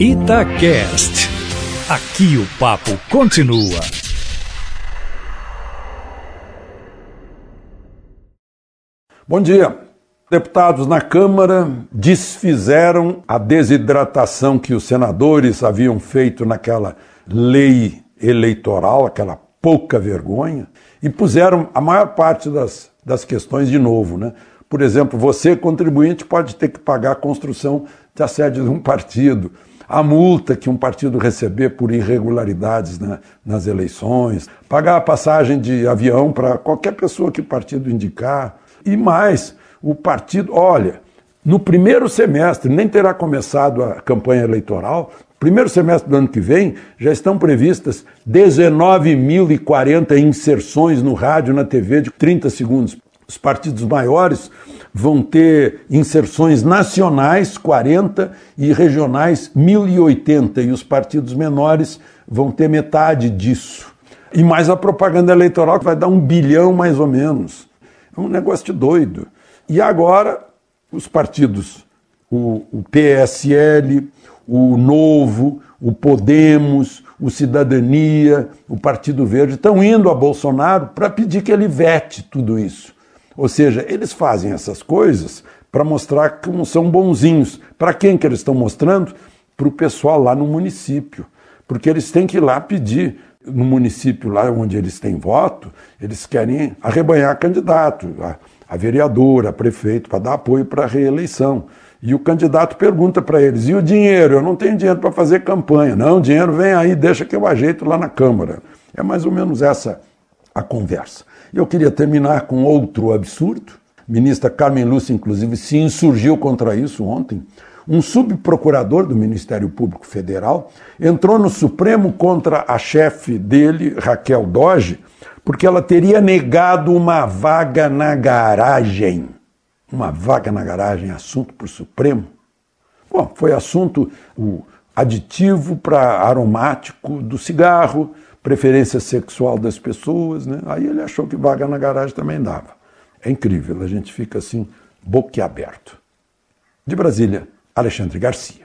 Itacast. Aqui o papo continua. Bom dia. Deputados na Câmara desfizeram a desidratação que os senadores haviam feito naquela lei eleitoral, aquela pouca vergonha, e puseram a maior parte das, das questões de novo. Né? Por exemplo, você, contribuinte, pode ter que pagar a construção da sede de um partido, a multa que um partido receber por irregularidades né, nas eleições, pagar a passagem de avião para qualquer pessoa que o partido indicar. E mais, o partido, olha, no primeiro semestre, nem terá começado a campanha eleitoral, primeiro semestre do ano que vem, já estão previstas 19.040 inserções no rádio, na TV de 30 segundos. Os partidos maiores vão ter inserções nacionais, 40, e regionais, 1.080, e os partidos menores vão ter metade disso. E mais a propaganda eleitoral, que vai dar um bilhão mais ou menos. É um negócio de doido. E agora, os partidos, o, o PSL, o Novo, o Podemos, o Cidadania, o Partido Verde, estão indo a Bolsonaro para pedir que ele vete tudo isso. Ou seja, eles fazem essas coisas para mostrar não são bonzinhos. Para quem que eles estão mostrando? Para o pessoal lá no município. Porque eles têm que ir lá pedir no município lá onde eles têm voto, eles querem arrebanhar candidato, a, a vereadora, a prefeito, para dar apoio para a reeleição. E o candidato pergunta para eles: e o dinheiro? Eu não tenho dinheiro para fazer campanha. Não, dinheiro vem aí, deixa que eu ajeito lá na Câmara. É mais ou menos essa a conversa. Eu queria terminar com outro absurdo. Ministra Carmen Lúcia, inclusive, se insurgiu contra isso ontem. Um subprocurador do Ministério Público Federal entrou no Supremo contra a chefe dele, Raquel Doge, porque ela teria negado uma vaga na garagem. Uma vaga na garagem, assunto para o Supremo. Bom, foi assunto o aditivo para aromático do cigarro, preferência sexual das pessoas, né? Aí ele achou que vaga na garagem também dava. É incrível, a gente fica assim, boquiaberto. De Brasília, Alexandre Garcia.